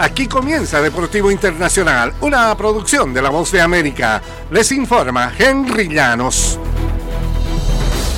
Aquí comienza Deportivo Internacional, una producción de La Voz de América. Les informa Henry Llanos.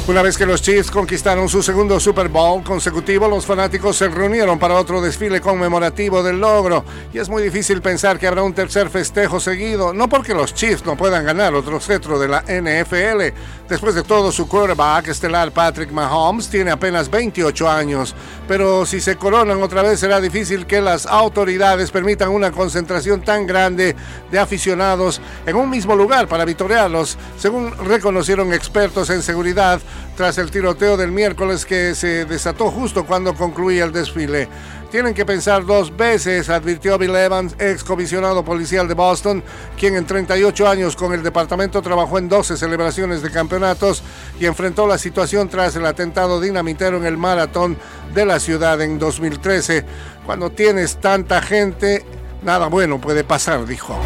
Una vez que los Chiefs conquistaron su segundo Super Bowl consecutivo, los fanáticos se reunieron para otro desfile conmemorativo del logro. Y es muy difícil pensar que habrá un tercer festejo seguido, no porque los Chiefs no puedan ganar otro cetro de la NFL. Después de todo, su quarterback estelar Patrick Mahomes tiene apenas 28 años. Pero si se coronan otra vez, será difícil que las autoridades permitan una concentración tan grande de aficionados en un mismo lugar para victoriarlos, según reconocieron expertos en seguridad tras el tiroteo del miércoles que se desató justo cuando concluía el desfile. Tienen que pensar dos veces, advirtió Bill Evans, ex comisionado policial de Boston, quien en 38 años con el departamento trabajó en 12 celebraciones de campeonatos y enfrentó la situación tras el atentado dinamitero en el maratón de la ciudad en 2013. Cuando tienes tanta gente, nada bueno puede pasar, dijo.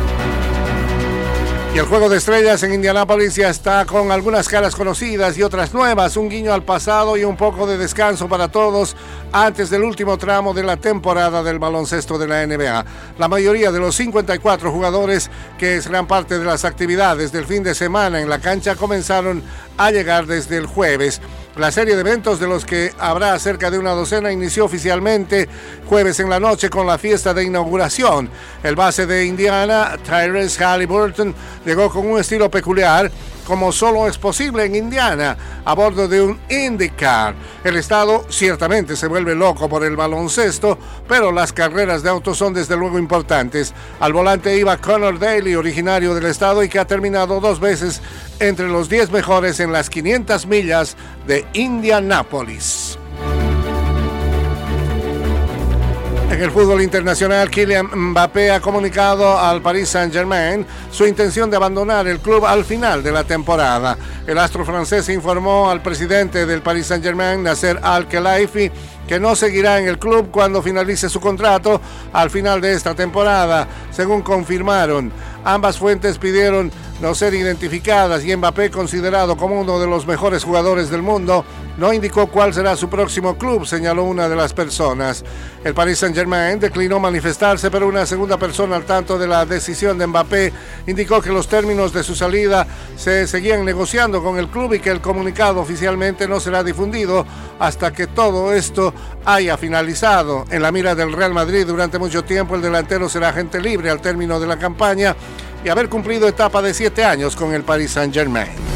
Y el juego de estrellas en Indianápolis ya está con algunas caras conocidas y otras nuevas, un guiño al pasado y un poco de descanso para todos antes del último tramo de la temporada del baloncesto de la NBA. La mayoría de los 54 jugadores que serán parte de las actividades del fin de semana en la cancha comenzaron a llegar desde el jueves. La serie de eventos de los que habrá cerca de una docena inició oficialmente jueves en la noche con la fiesta de inauguración. El base de Indiana, Tyrese Halliburton, llegó con un estilo peculiar como solo es posible en Indiana, a bordo de un IndyCar. El estado ciertamente se vuelve loco por el baloncesto, pero las carreras de autos son desde luego importantes. Al volante iba Connor Daly, originario del estado y que ha terminado dos veces entre los 10 mejores en las 500 millas de Indianápolis. En el fútbol internacional, Kylian Mbappé ha comunicado al Paris Saint-Germain su intención de abandonar el club al final de la temporada. El astro francés informó al presidente del Paris Saint-Germain, Nasser Al-Khelaifi, que no seguirá en el club cuando finalice su contrato al final de esta temporada, según confirmaron. Ambas fuentes pidieron no ser identificadas y Mbappé, considerado como uno de los mejores jugadores del mundo, no indicó cuál será su próximo club, señaló una de las personas. El Paris Saint-Germain declinó manifestarse, pero una segunda persona al tanto de la decisión de Mbappé indicó que los términos de su salida se seguían negociando con el club y que el comunicado oficialmente no será difundido hasta que todo esto haya finalizado. En la mira del Real Madrid durante mucho tiempo el delantero será agente libre al término de la campaña y haber cumplido etapa de siete años con el Paris Saint-Germain.